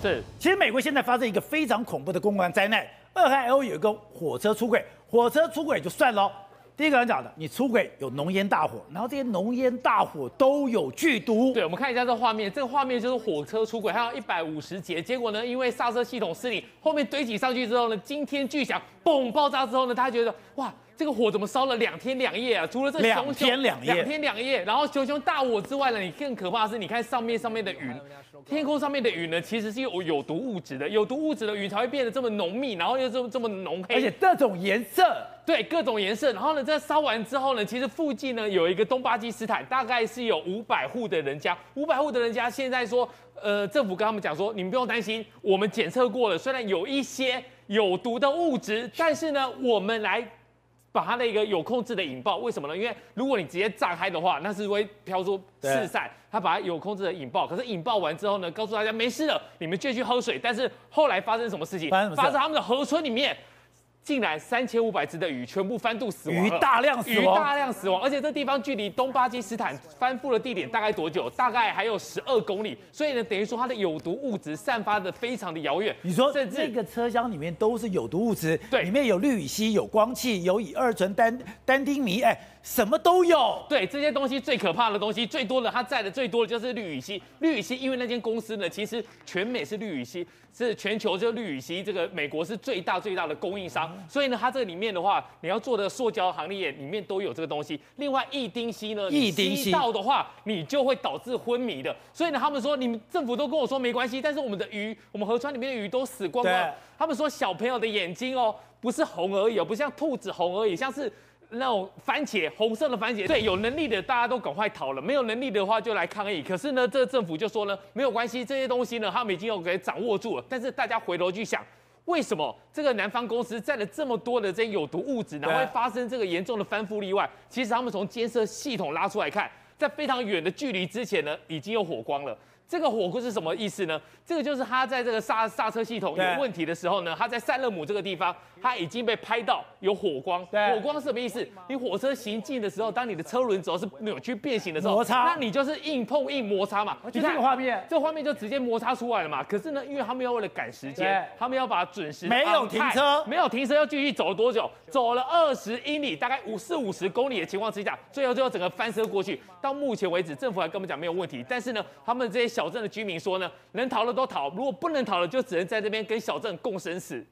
是，其实美国现在发生一个非常恐怖的公关灾难，俄亥俄有一个火车出轨，火车出轨就算了。第一个人讲的，你出轨有浓烟大火，然后这些浓烟大火都有剧毒。对，我们看一下这画面，这个画面就是火车出轨，还有一百五十节，结果呢，因为刹车系统失灵，后面堆积上去之后呢，惊天巨响，嘣，爆炸之后呢，他觉得哇。这个火怎么烧了两天两夜啊？除了这熊熊两天两夜，两天两夜，然后熊熊大火之外呢，你更可怕的是，你看上面上面的云，天空上面的云呢，其实是有有毒物质的，有毒物质的云才会变得这么浓密，然后又这么这么浓黑，而且各种颜色，对，各种颜色。然后呢，这烧完之后呢，其实附近呢有一个东巴基斯坦，大概是有五百户的人家，五百户的人家现在说，呃，政府跟他们讲说，你们不用担心，我们检测过了，虽然有一些有毒的物质，但是呢，我们来。把它的一个有控制的引爆，为什么呢？因为如果你直接炸开的话，那是会飘出四散。他把它有控制的引爆，可是引爆完之后呢，告诉大家没事了，你们继续喝水。但是后来发生什么事情？发生他们的河村里面。竟然三千五百只的鱼全部翻肚死亡，鱼大量死亡，鱼大量死亡，而且这地方距离东巴基斯坦翻覆的地点大概多久？大概还有十二公里，所以呢，等于说它的有毒物质散发的非常的遥远。你说这个车厢里面都是有毒物质，对，里面有氯乙烯、有光气、有乙二醇单单丁醚，哎。什么都有，对，这些东西最可怕的东西最多的，它载的最多的就是氯乙烯。氯乙烯，因为那间公司呢，其实全美是氯乙烯，是全球就氯乙烯这个美国是最大最大的供应商，所以呢，它这里面的话，你要做的塑胶行业里面都有这个东西。另外，一丁烯呢，一丁烯到的话，你就会导致昏迷的。所以呢，他们说，你们政府都跟我说没关系，但是我们的鱼，我们河川里面的鱼都死光了。他们说，小朋友的眼睛哦，不是红而已哦，不像兔子红而已，像是。那种番茄，红色的番茄，对，有能力的大家都赶快逃了，没有能力的话就来抗议。可是呢，这个政府就说呢，没有关系，这些东西呢，他们已经有给掌握住了。但是大家回头去想，为什么这个南方公司载了这么多的这些有毒物质，然后会发生这个严重的翻覆例外？其实他们从监测系统拉出来看，在非常远的距离之前呢，已经有火光了。这个火库是什么意思呢？这个就是他在这个刹刹车系统有问题的时候呢，他在塞勒姆这个地方，他已经被拍到有火光。火光是什么意思？你火车行进的时候，当你的车轮轴是扭曲变形的时候，摩擦，那你就是硬碰硬摩擦嘛。就这个画面，这个画面就直接摩擦出来了嘛。可是呢，因为他们要为了赶时间，他们要把它准时没有停车，没有停车，要继续走了多久？走了二十英里，大概五四五十公里的情况之下，最后最后整个翻车过去。到目前为止，政府还跟我们讲没有问题，但是呢，他们这些小镇的居民说呢，能逃的都逃，如果不能逃的，就只能在这边跟小镇共生死。